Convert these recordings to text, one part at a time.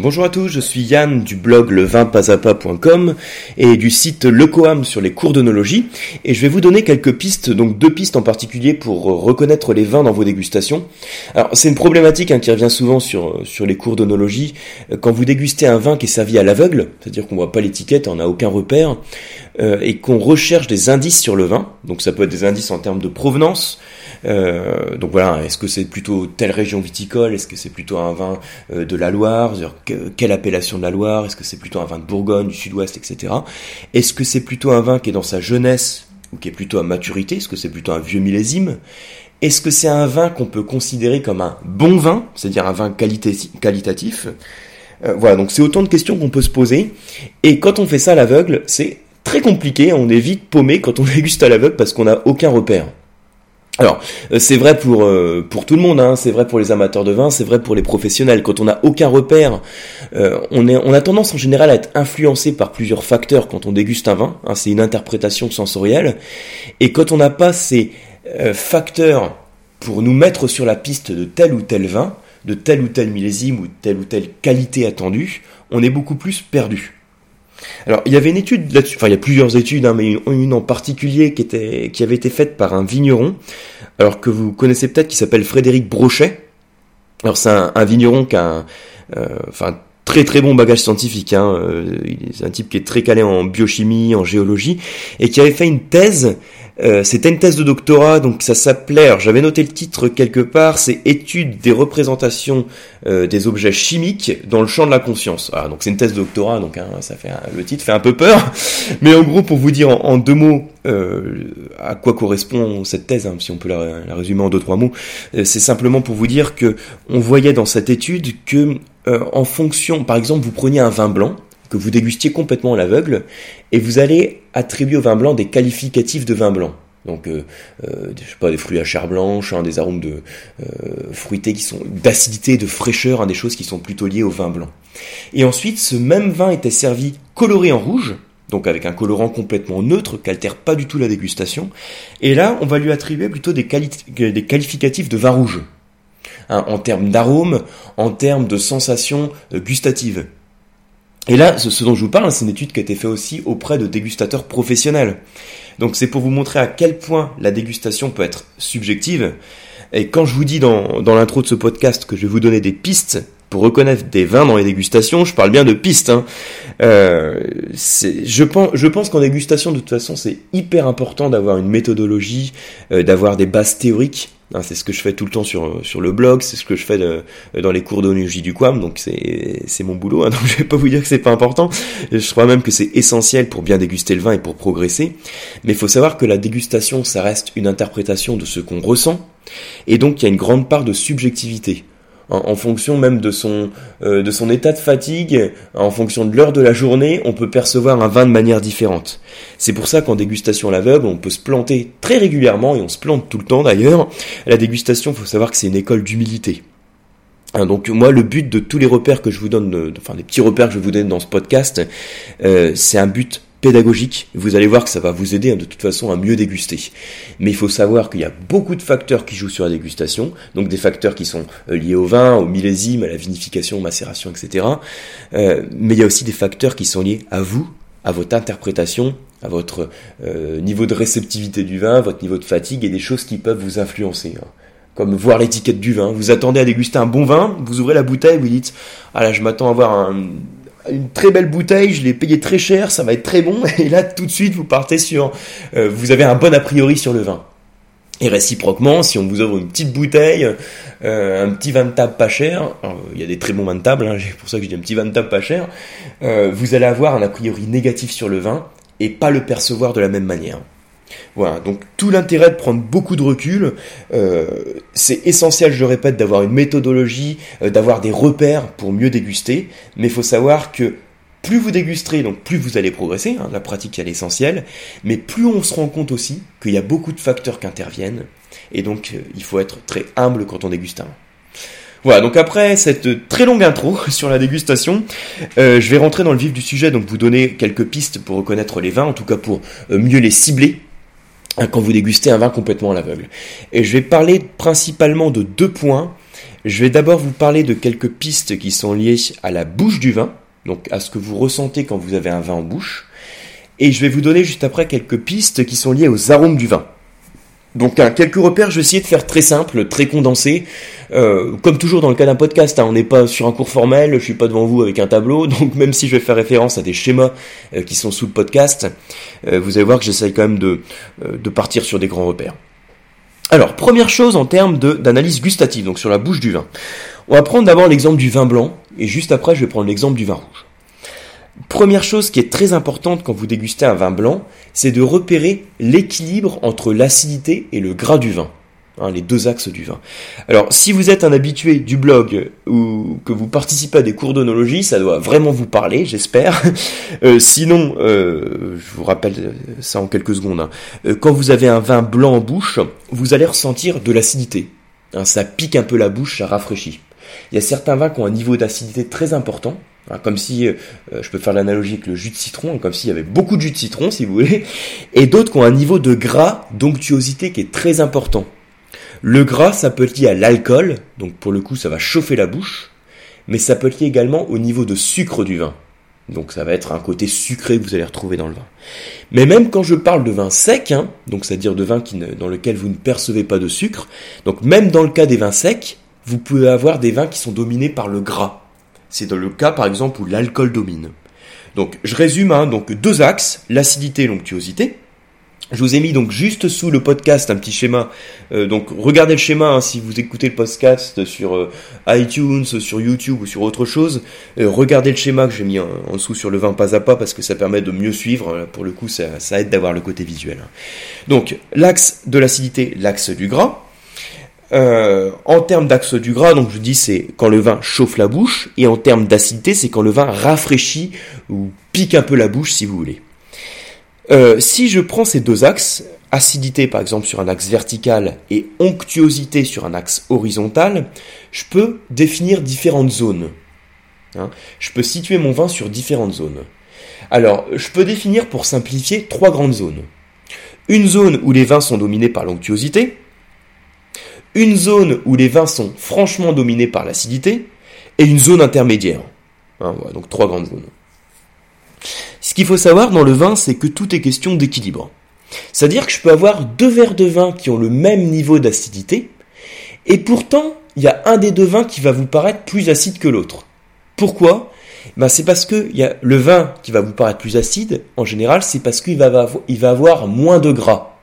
Bonjour à tous, je suis Yann du blog levinpasapa.com et du site Lecoam sur les cours d'onologie et je vais vous donner quelques pistes, donc deux pistes en particulier pour reconnaître les vins dans vos dégustations. Alors c'est une problématique hein, qui revient souvent sur, les cours d'onologie. Quand vous dégustez un vin qui est servi à l'aveugle, c'est-à-dire qu'on voit pas l'étiquette, on n'a aucun repère, euh, et qu'on recherche des indices sur le vin, donc ça peut être des indices en termes de provenance, euh, donc voilà, est-ce que c'est plutôt telle région viticole Est-ce que c'est plutôt un vin euh, de la Loire Quelle appellation de la Loire Est-ce que c'est plutôt un vin de Bourgogne, du Sud-Ouest, etc. Est-ce que c'est plutôt un vin qui est dans sa jeunesse ou qui est plutôt à maturité Est-ce que c'est plutôt un vieux millésime? Est-ce que c'est un vin qu'on peut considérer comme un bon vin, c'est-à-dire un vin qualitatif? Euh, Voilà, donc c'est autant de questions qu'on peut se poser. Et quand on fait ça à l'aveugle, c'est très compliqué, on est vite paumé quand on déguste à l'aveugle parce qu'on n'a aucun repère. Alors, euh, c'est vrai pour euh, pour tout le monde, hein, c'est vrai pour les amateurs de vin, c'est vrai pour les professionnels. Quand on n'a aucun repère, euh, on est on a tendance en général à être influencé par plusieurs facteurs quand on déguste un vin. Hein, c'est une interprétation sensorielle. Et quand on n'a pas ces facteurs pour nous mettre sur la piste de tel ou tel vin, de tel ou tel millésime ou telle ou telle qualité attendue, on est beaucoup plus perdu. Alors, il y avait une étude là-dessus, enfin, il y a plusieurs études, hein, mais une, en particulier qui, avait été faite par un vigneron, alors que vous connaissez peut-être, qui s'appelle Frédéric Brochet. Alors, c'est un, vigneron qui a euh, enfin, très très bon bagage scientifique. Hein, euh, c'est un type qui est très calé en biochimie, en géologie, et qui avait fait une thèse euh, c'était une thèse de doctorat, donc ça s'appelait, j'avais noté le titre quelque part, c'est Étude des représentations euh, des objets chimiques dans le champ de la conscience. Ah, donc c'est une thèse de doctorat, donc hein, ça fait le titre fait un peu peur, mais en gros pour vous dire en, deux mots euh, à quoi correspond cette thèse, hein, si on peut la, la, résumer en deux trois mots, c'est simplement pour vous dire que on voyait dans cette étude que en fonction, par exemple, vous preniez un vin blanc que vous dégustiez complètement à l'aveugle, et vous allez attribuer au vin blanc des qualificatifs de vin blanc. Donc, euh, euh, sais pas, des fruits à chair blanche, hein, des arômes de euh, qui sont d'acidité, de fraîcheur, hein, des choses qui sont plutôt liées au vin blanc. Et ensuite, ce même vin était servi coloré en rouge, donc avec un colorant complètement neutre qui altère pas du tout la dégustation. Et là, on va lui attribuer plutôt des qualificatifs de vin rouge, hein, en termes d'arôme, en termes de sensations gustatives. Et là, ce, dont je vous parle, c'est une étude qui a été faite aussi auprès de dégustateurs professionnels. Donc c'est pour vous montrer à quel point la dégustation peut être subjective. Et quand je vous dis dans, l'intro de ce podcast que je vais vous donner des pistes pour reconnaître des vins dans les dégustations, je parle bien de pistes. Hein. Euh, je pense, qu'en dégustation, de toute façon, c'est hyper important d'avoir une méthodologie, euh, d'avoir des bases théoriques c'est ce que je fais tout le temps sur, sur le blog, c'est ce que je fais dans les cours d'onologie du QAM, donc c'est mon boulot, hein, donc je vais pas vous dire que c'est pas important, je crois même que c'est essentiel pour bien déguster le vin et pour progresser, mais il faut savoir que la dégustation, ça reste une interprétation de ce qu'on ressent, et donc il y a une grande part de subjectivité en, fonction même de son, euh, de son état de fatigue, en fonction de l'heure de la journée, on peut percevoir un vin de manière différente. C'est pour ça qu'en dégustation à l'aveugle, on peut se planter très régulièrement, et on se plante tout le temps d'ailleurs. La dégustation, faut savoir que c'est une école d'humilité. Hein, donc moi, le but de tous les repères que je vous donne, enfin des petits repères que je vous donne dans ce podcast, euh, c'est un but pédagogique, vous allez voir que ça va vous aider hein, de toute façon à mieux déguster. Mais il faut savoir qu'il y a beaucoup de facteurs qui jouent sur la dégustation, donc des facteurs qui sont euh, liés au vin, au millésime, à la vinification, macération, etc. Euh, mais il y a aussi des facteurs qui sont liés à vous, à votre interprétation, à votre euh, niveau de réceptivité du vin, votre niveau de fatigue et des choses qui peuvent vous influencer. Hein. Comme voir l'étiquette du vin. Vous attendez à déguster un bon vin, vous ouvrez la bouteille, vous dites Ah là, je m'attends à voir un une très belle bouteille, je l'ai payé très cher, ça va être très bon. Et là, tout de suite, vous partez sur, euh, vous avez un bon a priori sur le vin. Et réciproquement, si on vous offre une petite bouteille, euh, un petit vin de table pas cher, il y a des très bons vins de table, hein, c'est pour ça que je dis un petit vin de table pas cher, euh, vous allez avoir un a priori négatif sur le vin et pas le percevoir de la même manière. Voilà, donc tout l'intérêt de prendre beaucoup de recul, euh, c'est essentiel, je répète, d'avoir une méthodologie, euh, d'avoir des repères pour mieux déguster, mais il faut savoir que plus vous dégusterez, donc plus vous allez progresser, hein, la pratique est l'essentiel, mais plus on se rend compte aussi qu'il y a beaucoup de facteurs qui interviennent, et donc euh, il faut être très humble quand on déguste un. Voilà, donc après cette très longue intro sur la dégustation, je vais rentrer dans le vif du sujet, donc vous donner quelques pistes pour reconnaître les vins, en tout cas pour mieux les cibler quand vous dégustez un vin complètement à l'aveugle. Et je vais parler principalement de deux points. Je vais d'abord vous parler de quelques pistes qui sont liées à la bouche du vin, donc à ce que vous ressentez quand vous avez un vin en bouche. Et je vais vous donner juste après quelques pistes qui sont liées aux arômes du vin. Donc quelques repères, je vais essayer de faire très simple, très condensé. Euh, comme toujours dans le cas d'un podcast, hein, on n'est pas sur un cours formel, je suis pas devant vous avec un tableau, donc même si je vais faire référence à des schémas euh, qui sont sous le podcast, euh, vous allez voir que j'essaye quand même de, de partir sur des grands repères. Alors, première chose en termes d'analyse gustative, donc sur la bouche du vin. On va prendre d'abord l'exemple du vin blanc, et juste après je vais prendre l'exemple du vin rouge. Première chose qui est très importante quand vous dégustez un vin blanc, c'est de repérer l'équilibre entre l'acidité et le gras du vin. Hein, les deux axes du vin. Alors, si vous êtes un habitué du blog ou que vous participez à des cours d'onologie, ça doit vraiment vous parler, j'espère. Euh, sinon, euh, je vous rappelle ça en quelques secondes. Hein. Euh, quand vous avez un vin blanc en bouche, vous allez ressentir de l'acidité. Hein, ça pique un peu la bouche, ça rafraîchit. Il y a certains vins qui ont un niveau d'acidité très important, Hein, comme si, euh, je peux faire l'analogie avec le jus de citron, comme s'il y avait beaucoup de jus de citron, si vous voulez, et d'autres qui ont un niveau de gras, d'onctuosité qui est très important. Le gras, ça peut être lié à l'alcool, donc pour le coup, ça va chauffer la bouche, mais ça peut être lié également au niveau de sucre du vin. Donc ça va être un côté sucré que vous allez retrouver dans le vin. Mais même quand je parle de vin sec, hein, donc c'est-à-dire de vin dans lequel vous ne percevez pas de sucre, donc même dans le cas des vins secs, vous pouvez avoir des vins qui sont dominés par le gras. C'est dans le cas par exemple où l'alcool domine. Donc je résume, hein, donc deux axes, l'acidité et l'onctuosité. Je vous ai mis donc juste sous le podcast un petit schéma. Euh, donc regardez le schéma hein, si vous écoutez le podcast sur euh, iTunes, sur YouTube ou sur autre chose. Euh, regardez le schéma que j'ai mis en, dessous sur le vin pas à pas parce que ça permet de mieux suivre. Pour le coup, ça, ça aide d'avoir le côté visuel. Donc l'axe de l'acidité, l'axe du gras. Euh, en termes d'axe du gras, donc je dis c'est quand le vin chauffe la bouche, et en termes d'acidité, c'est quand le vin rafraîchit ou pique un peu la bouche, si vous voulez. Euh, si je prends ces deux axes, acidité par exemple sur un axe vertical et onctuosité sur un axe horizontal, je peux définir différentes zones. Hein. je peux situer mon vin sur différentes zones. Alors, je peux définir pour simplifier trois grandes zones. Une zone où les vins sont dominés par l'onctuosité, une zone où les vins sont franchement dominés par l'acidité, et une zone intermédiaire. Hein, donc trois grandes zones. Ce qu'il faut savoir dans le vin, c'est que tout est question d'équilibre. C'est-à-dire que je peux avoir deux verres de vin qui ont le même niveau d'acidité, et pourtant, il y a un des deux vins qui va vous paraître plus acide que l'autre. Pourquoi? Ben, C'est parce que le vin qui va vous paraître plus acide, en général, c'est parce qu'il va, il va avoir moins de gras.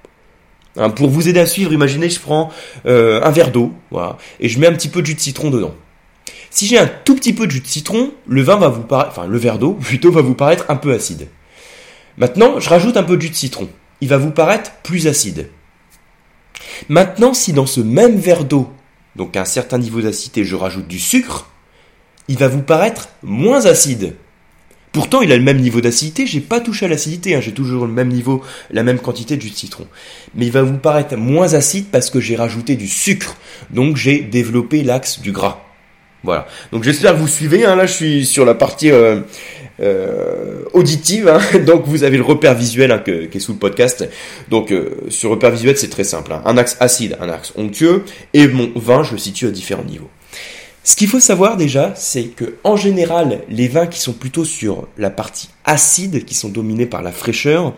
Hein, pour vous aider à suivre, imaginez, je prends euh, un verre d'eau, et je mets un petit peu de jus de citron dedans. Si j'ai un tout petit peu de jus de citron, le vin va vous paraître, enfin le verre d'eau plutôt va vous paraître un peu acide. Maintenant, je rajoute un peu de jus de citron. Il va vous paraître plus acide. Maintenant, si dans ce même verre d'eau, donc un certain niveau d'acidité, je rajoute du sucre, il va vous paraître moins acide. Pourtant, il a le même niveau d'acidité, j'ai pas touché à l'acidité, hein. j'ai toujours le même niveau, la même quantité de jus de citron. Mais il va vous paraître moins acide parce que j'ai rajouté du sucre, donc j'ai développé l'axe du gras. Voilà. Donc j'espère que vous suivez, hein. là je suis sur la partie euh, euh, auditive, hein. donc vous avez le repère visuel qui est sous le podcast. Donc euh, sur repère visuel c'est très simple, un axe acide, un axe onctueux, et mon vin je le situe à différents niveaux. Ce qu'il faut savoir déjà, c'est que en général, les vins qui sont plutôt sur la partie acide, qui sont dominés par la fraîcheur,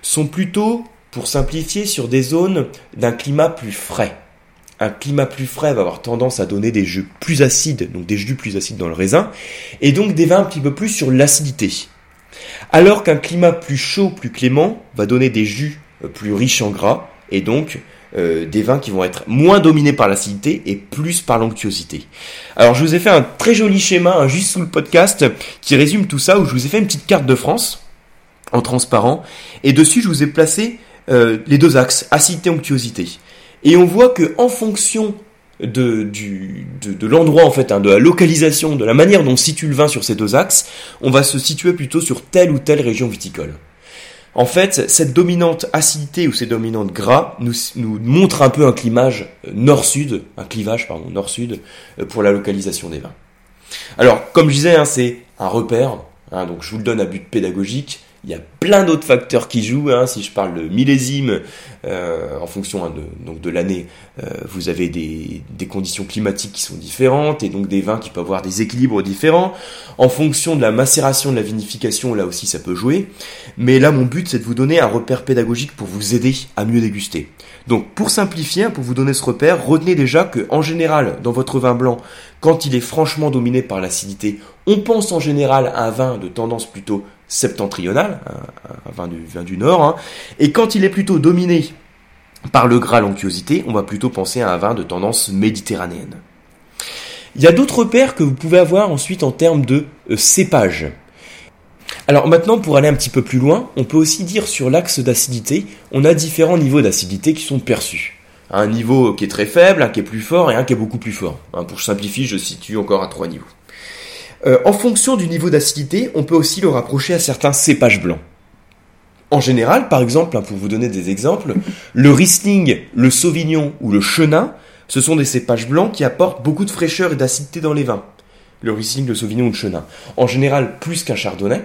sont plutôt, pour simplifier, sur des zones d'un climat plus frais. Un climat plus frais va avoir tendance à donner des jus plus acides, donc des jus plus acides dans le raisin, et donc des vins un petit peu plus sur l'acidité. Alors qu'un climat plus chaud, plus clément, va donner des jus plus riches en gras, et donc euh, des vins qui vont être moins dominés par l'acidité et plus par l'onctuosité. Alors je vous ai fait un très joli schéma hein, juste sous le podcast qui résume tout ça où je vous ai fait une petite carte de France en transparent et dessus je vous ai placé euh, les deux axes acidité onctuosité. Et on voit que en fonction de, l'endroit en fait, hein, de la localisation, de la manière dont on situe le vin sur ces deux axes, on va se situer plutôt sur telle ou telle région viticole. En fait, cette dominante acidité ou ces dominantes gras nous, nous montre un peu un clivage euh, nord-sud, un clivage nord-sud euh, pour la localisation des vins. Alors, comme je disais, hein, c'est un repère, hein, donc je vous le donne à but pédagogique. Il y a plein d'autres facteurs qui jouent. Hein. Si je parle de millésime, euh, en fonction hein, de, l'année, euh, vous avez des, des, conditions climatiques qui sont différentes et donc des vins qui peuvent avoir des équilibres différents. En fonction de la macération, de la vinification, là aussi ça peut jouer. Mais là, mon but, c'est de vous donner un repère pédagogique pour vous aider à mieux déguster. Donc, pour simplifier, pour vous donner ce repère, retenez déjà que, en général, dans votre vin blanc, quand il est franchement dominé par l'acidité, on pense en général à un vin de tendance plutôt septentrionale, un, vin, du, vin du nord, hein. et quand il est plutôt dominé par le gras l'onctuosité, on va plutôt penser à un vin de tendance méditerranéenne. Il y a d'autres repères que vous pouvez avoir ensuite en termes de euh, cépage. Alors maintenant, pour aller un petit peu plus loin, on peut aussi dire sur l'axe d'acidité, on a différents niveaux d'acidité qui sont perçus. Un niveau qui est très faible, un qui est plus fort et un qui est beaucoup plus fort. Hein, pour simplifier, je situe encore à trois niveaux. Euh, en fonction du niveau d'acidité, on peut aussi le rapprocher à certains cépages blancs. En général, par exemple, hein, pour vous donner des exemples, le Riesling, le Sauvignon ou le Chenin, ce sont des cépages blancs qui apportent beaucoup de fraîcheur et d'acidité dans les vins. Le Riesling, le Sauvignon ou le Chenin. En général, plus qu'un Chardonnay.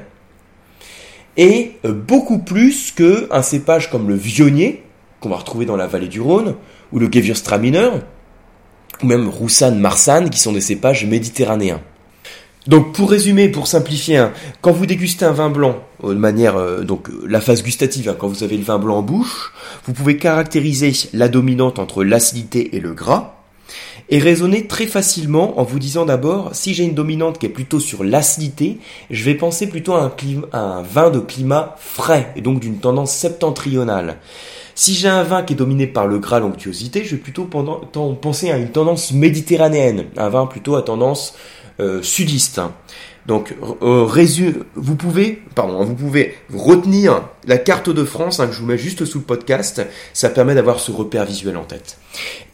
Et euh, beaucoup plus qu'un cépage comme le Vionnier, qu'on va retrouver dans la vallée du Rhône, ou le Gewürztraminer, ou même Roussanne, Marsanne, qui sont des cépages méditerranéens. Donc pour résumer, pour simplifier, hein, quand vous dégustez un vin blanc, euh, de manière euh, donc euh, la phase gustative, hein, quand vous avez le vin blanc en bouche, vous pouvez caractériser la dominante entre l'acidité et le gras, et raisonner très facilement en vous disant d'abord, si j'ai une dominante qui est plutôt sur l'acidité, je vais penser plutôt à un, à un vin de climat frais, et donc d'une tendance septentrionale. Si j'ai un vin qui est dominé par le gras, l'onctuosité, je vais plutôt penser à une tendance méditerranéenne, un vin plutôt à tendance euh, sudiste. Hein. Donc, euh, vous pouvez, pardon, vous pouvez retenir la carte de France hein, que je vous mets juste sous le podcast. Ça permet d'avoir ce repère visuel en tête.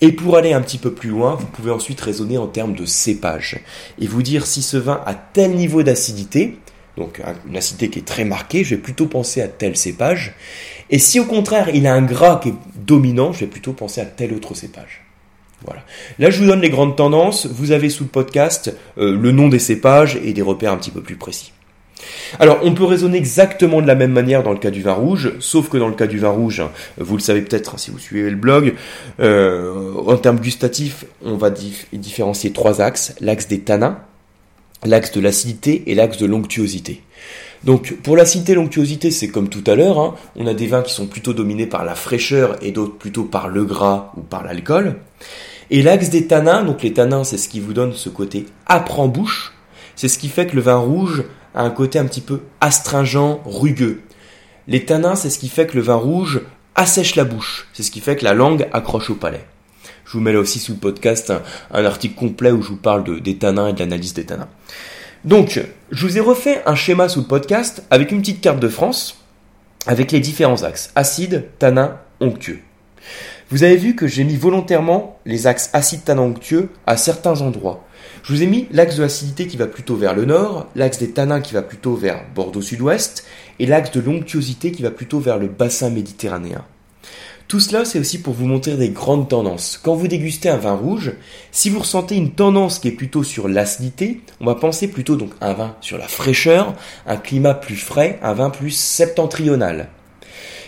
Et pour aller un petit peu plus loin, vous pouvez ensuite raisonner en termes de cépage et vous dire si ce vin a tel niveau d'acidité, donc une acidité qui est très marquée, je vais plutôt penser à tel cépage. Et si au contraire il a un gras qui est dominant, je vais plutôt penser à tel autre cépage. Voilà. Là, je vous donne les grandes tendances. Vous avez sous le podcast euh, le nom des cépages et des repères un petit peu plus précis. Alors, on peut raisonner exactement de la même manière dans le cas du vin rouge, sauf que dans le cas du vin rouge, vous le savez peut-être si vous suivez le blog, euh, en termes gustatifs, on va différencier trois axes l'axe des tanins, l'axe de l'acidité et l'axe de l'onctuosité. Donc pour l'acidité et l'onctuosité, c'est comme tout à l'heure, hein. on a des vins qui sont plutôt dominés par la fraîcheur et d'autres plutôt par le gras ou par l'alcool. Et l'axe des tanins, donc les tanins, c'est ce qui vous donne ce côté âpre en bouche. C'est ce qui fait que le vin rouge a un côté un petit peu astringent, rugueux. Les tanins, c'est ce qui fait que le vin rouge assèche la bouche. C'est ce qui fait que la langue accroche au palais. Je vous mets là aussi sous le podcast un, article complet où je vous parle de, des tanins et de l'analyse des tanins. Donc, je vous ai refait un schéma sous le podcast avec une petite carte de France avec les différents axes acide, tanin, onctueux. Vous avez vu que j'ai mis volontairement les axes acide tanin onctueux à certains endroits. Je vous ai mis l'axe de l'acidité qui va plutôt vers le nord, l'axe des tanins qui va plutôt vers Bordeaux sud-ouest, et l'axe de l'onctuosité qui va plutôt vers le bassin méditerranéen. Tout cela, c'est aussi pour vous montrer des grandes tendances. Quand vous dégustez un vin rouge, si vous ressentez une tendance qui est plutôt sur l'acidité, on va penser plutôt donc un vin sur la fraîcheur, un climat plus frais, un vin plus septentrional.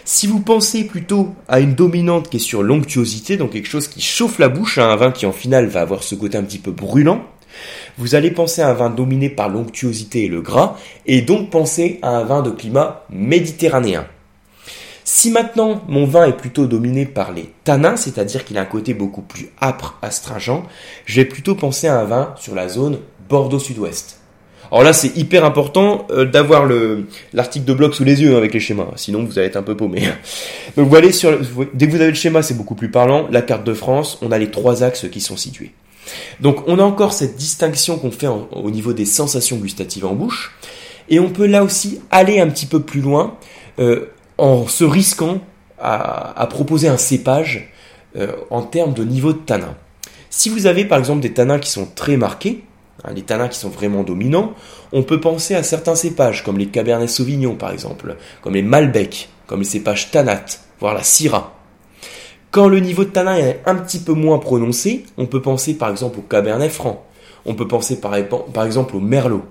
Si vous pensez plutôt à une dominante qui est sur l'onctuosité, donc quelque chose qui chauffe la bouche, à un vin qui en final va avoir ce côté un petit peu brûlant, vous allez penser à un vin dominé par l'onctuosité et le gras, et donc penser à un vin de climat méditerranéen. Si maintenant mon vin est plutôt dominé par les tanins, c'est-à-dire qu'il a un côté beaucoup plus âpre, astringent, je vais plutôt penser à un vin sur la zone Bordeaux Sud-Ouest. Alors là, c'est hyper important euh, d'avoir l'article de blog sous les yeux hein, avec les schémas, sinon vous allez être un peu paumé. Donc vous allez sur, dès que vous avez le schéma, c'est beaucoup plus parlant. La carte de France, on a les trois axes qui sont situés. Donc on a encore cette distinction qu'on fait au niveau des sensations gustatives en bouche, et on peut là aussi aller un petit peu plus loin euh, en se risquant à, proposer un cépage euh, en termes de niveau de tanin. Si vous avez par exemple des tanins qui sont très marqués, Hein, les tanins qui sont vraiment dominants, on peut penser à certains cépages, comme les Cabernet Sauvignon par exemple, comme les Malbec, comme les cépages Tanat, voire la Syrah. Quand le niveau de tanin est un petit peu moins prononcé, on peut penser par exemple au Cabernet Franc, on peut penser par, exemple au merlot.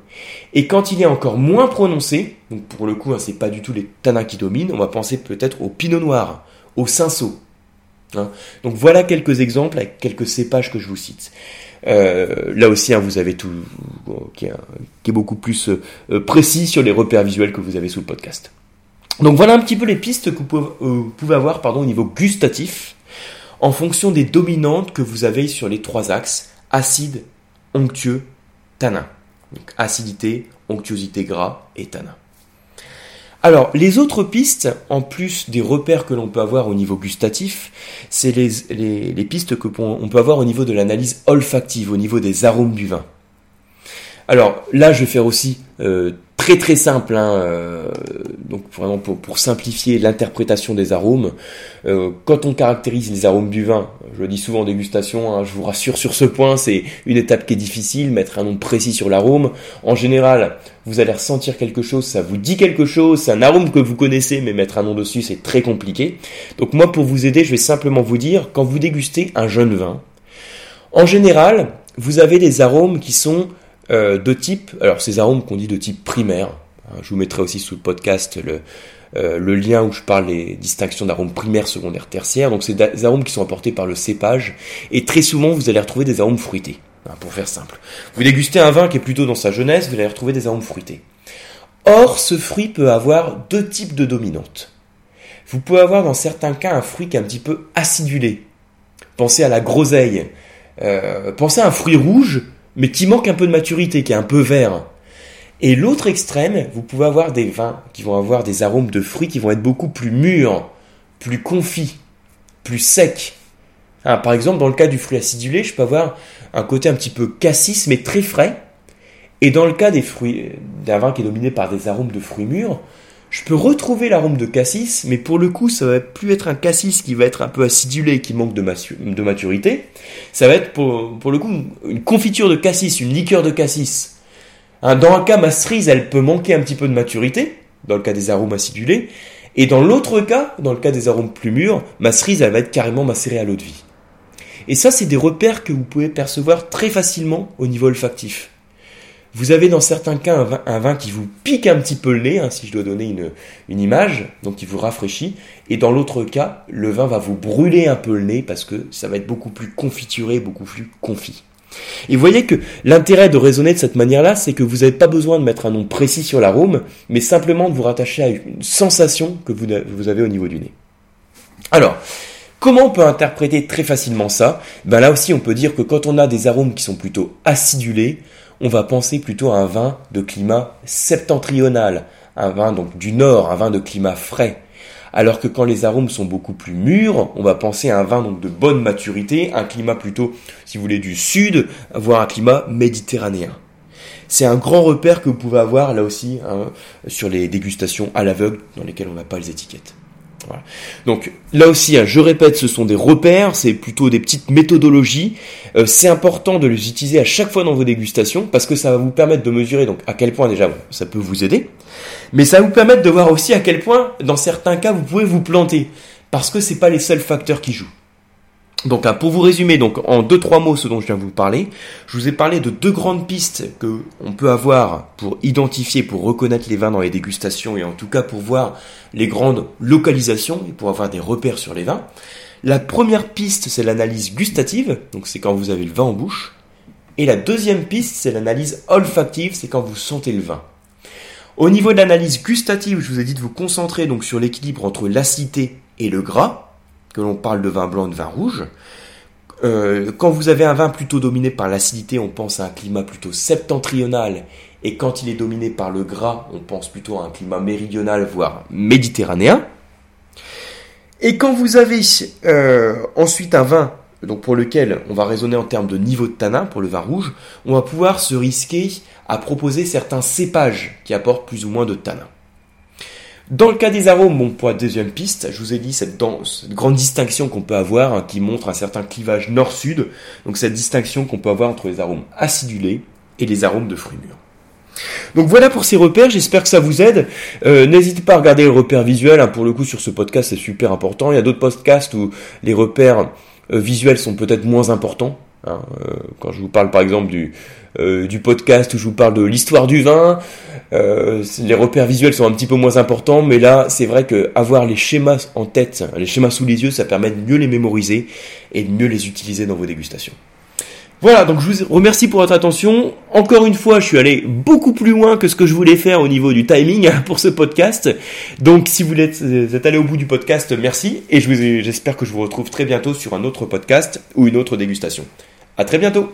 Et quand il est encore moins prononcé, donc pour le coup, hein, c'est pas du tout les tanins qui dominent, on va penser peut-être au pinot noir, au cinsault. Hein. Donc voilà quelques exemples avec quelques cépages que je vous cite. Euh, là aussi, hein, vous avez tout qui est, beaucoup plus euh, précis sur les repères visuels que vous avez sous le podcast. Donc voilà un petit peu les pistes que vous pouvez, euh, avoir pardon, au niveau gustatif en fonction des dominantes que vous avez sur les trois axes acide, onctueux, tanin. Donc acidité, onctuosité gras et tanin. Alors, les autres pistes, en plus des repères que l'on peut avoir au niveau gustatif, c'est les, pistes que on peut avoir au niveau de l'analyse olfactive, au niveau des arômes du vin. Alors là, je vais faire aussi euh, très très simple, hein, euh, donc vraiment pour, simplifier l'interprétation des arômes. Euh, quand on caractérise les arômes du vin, je le dis souvent en dégustation, hein, je vous rassure sur ce point, c'est une étape qui est difficile, mettre un nom précis sur l'arôme. En général, vous allez ressentir quelque chose, ça vous dit quelque chose, c'est un arôme que vous connaissez, mais mettre un nom dessus, c'est très compliqué. Donc moi, pour vous aider, je vais simplement vous dire, quand vous dégustez un jeune vin, en général, vous avez des arômes qui sont euh, de type, alors ces arômes qu'on dit de type primaire, hein, je vous mettrai aussi sous le podcast le, euh, lien où je parle des distinctions d'arômes primaires, secondaires, tertiaires. Donc c'est des arômes qui sont apportés par le cépage. Et très souvent, vous allez retrouver des arômes fruités, hein, pour faire simple. Vous dégustez un vin qui est plutôt dans sa jeunesse, vous allez retrouver des arômes fruités. Or, ce fruit peut avoir deux types de dominantes. Vous pouvez avoir dans certains cas un fruit qui est un petit peu acidulé. Pensez à la groseille. Euh, pensez à un fruit rouge mais qui manque un peu de maturité, qui est un peu vert. Et l'autre extrême, vous pouvez avoir des vins qui vont avoir des arômes de fruits qui vont être beaucoup plus mûrs, plus confits, plus secs. Hein, par exemple, dans le cas du fruit acidulé, je peux avoir un côté un petit peu cassis, mais très frais. Et dans le cas des fruits, d'un vin qui est dominé par des arômes de fruits mûrs, je peux retrouver l'arôme de cassis, mais pour le coup, ça va plus être un cassis qui va être un peu acidulé et qui manque de, maturité. Ça va être pour, le coup une confiture de cassis, une liqueur de cassis. Hein, dans un cas, ma cerise, elle peut manquer un petit peu de maturité, dans le cas des arômes acidulés. Et dans l'autre cas, dans le cas des arômes plus mûrs, ma cerise, elle va être carrément macérée à l'eau de vie. Et ça, c'est des repères que vous pouvez percevoir très facilement au niveau olfactif. Vous avez dans certains cas un vin, qui vous pique un petit peu le nez, hein, si je dois donner une, image, donc qui vous rafraîchit. Et dans l'autre cas, le vin va vous brûler un peu le nez parce que ça va être beaucoup plus confituré, beaucoup plus confit. Et vous voyez que l'intérêt de raisonner de cette manière-là, c'est que vous n'avez pas besoin de mettre un nom précis sur l'arôme, mais simplement de vous rattacher à une sensation que vous, vous avez au niveau du nez. Alors, Comment on peut interpréter très facilement ça? Ben là aussi, on peut dire que quand on a des arômes qui sont plutôt acidulés, on va penser plutôt à un vin de climat septentrional, un vin donc du nord, un vin de climat frais. Alors que quand les arômes sont beaucoup plus mûrs, on va penser à un vin donc de bonne maturité, un climat plutôt, si vous voulez, du sud, voire un climat méditerranéen. C'est un grand repère que vous pouvez avoir là aussi hein, sur les dégustations à l'aveugle dans lesquelles on n'a pas les étiquettes. Donc là aussi, hein, je répète, ce sont des repères, c'est plutôt des petites méthodologies. Euh, c'est important de les utiliser à chaque fois dans vos dégustations parce que ça va vous permettre de mesurer donc à quel point déjà ça peut vous aider, mais ça va vous permettre de voir aussi à quel point dans certains cas vous pouvez vous planter parce que c'est pas les seuls facteurs qui jouent. Donc hein, pour vous résumer, donc en deux trois mots ce dont je viens de vous parler, je vous ai parlé de deux grandes pistes que on peut avoir pour identifier, pour reconnaître les vins dans les dégustations et en tout cas pour voir les grandes localisations et pour avoir des repères sur les vins. La première piste c'est l'analyse gustative, donc c'est quand vous avez le vin en bouche, et la deuxième piste c'est l'analyse olfactive, c'est quand vous sentez le vin. Au niveau de l'analyse gustative, je vous ai dit de vous concentrer donc sur l'équilibre entre l'acidité et le gras que l'on parle de vin blanc de vin rouge. Euh, quand vous avez un vin plutôt dominé par l'acidité, on pense à un climat plutôt septentrional. Et quand il est dominé par le gras, on pense plutôt à un climat méridional, voire méditerranéen. Et quand vous avez euh, ensuite un vin donc pour lequel on va raisonner en termes de niveau de tanin pour le vin rouge, on va pouvoir se risquer à proposer certains cépages qui apportent plus ou moins de tanin. Dans le cas des arômes, bon, pour la deuxième piste, je vous ai dit cette, grande distinction qu'on peut avoir, hein, qui montre un certain clivage nord-sud, donc cette distinction qu'on peut avoir entre les arômes acidulés et les arômes de fruits mûrs. Donc voilà pour ces repères, j'espère que ça vous aide. Euh, n'hésitez pas à regarder le repère visuel, hein, pour le coup sur ce podcast c'est super important. Il y a d'autres podcasts où les repères euh, visuels sont peut-être moins importants. Euh, quand je vous parle par exemple du, euh, du podcast où je vous parle de l'histoire du vin, euh, les repères visuels sont un petit peu moins importants, mais là c'est vrai que avoir les schémas en tête, les schémas sous les yeux, ça permet de mieux les mémoriser et de mieux les utiliser dans vos dégustations. Voilà, donc je vous remercie pour votre attention. Encore une fois, je suis allé beaucoup plus loin que ce que je voulais faire au niveau du timing pour ce podcast. Donc si vous êtes, allé au bout du podcast, merci. Et j'espère que je vous retrouve très bientôt sur un autre podcast ou une autre dégustation. À très bientôt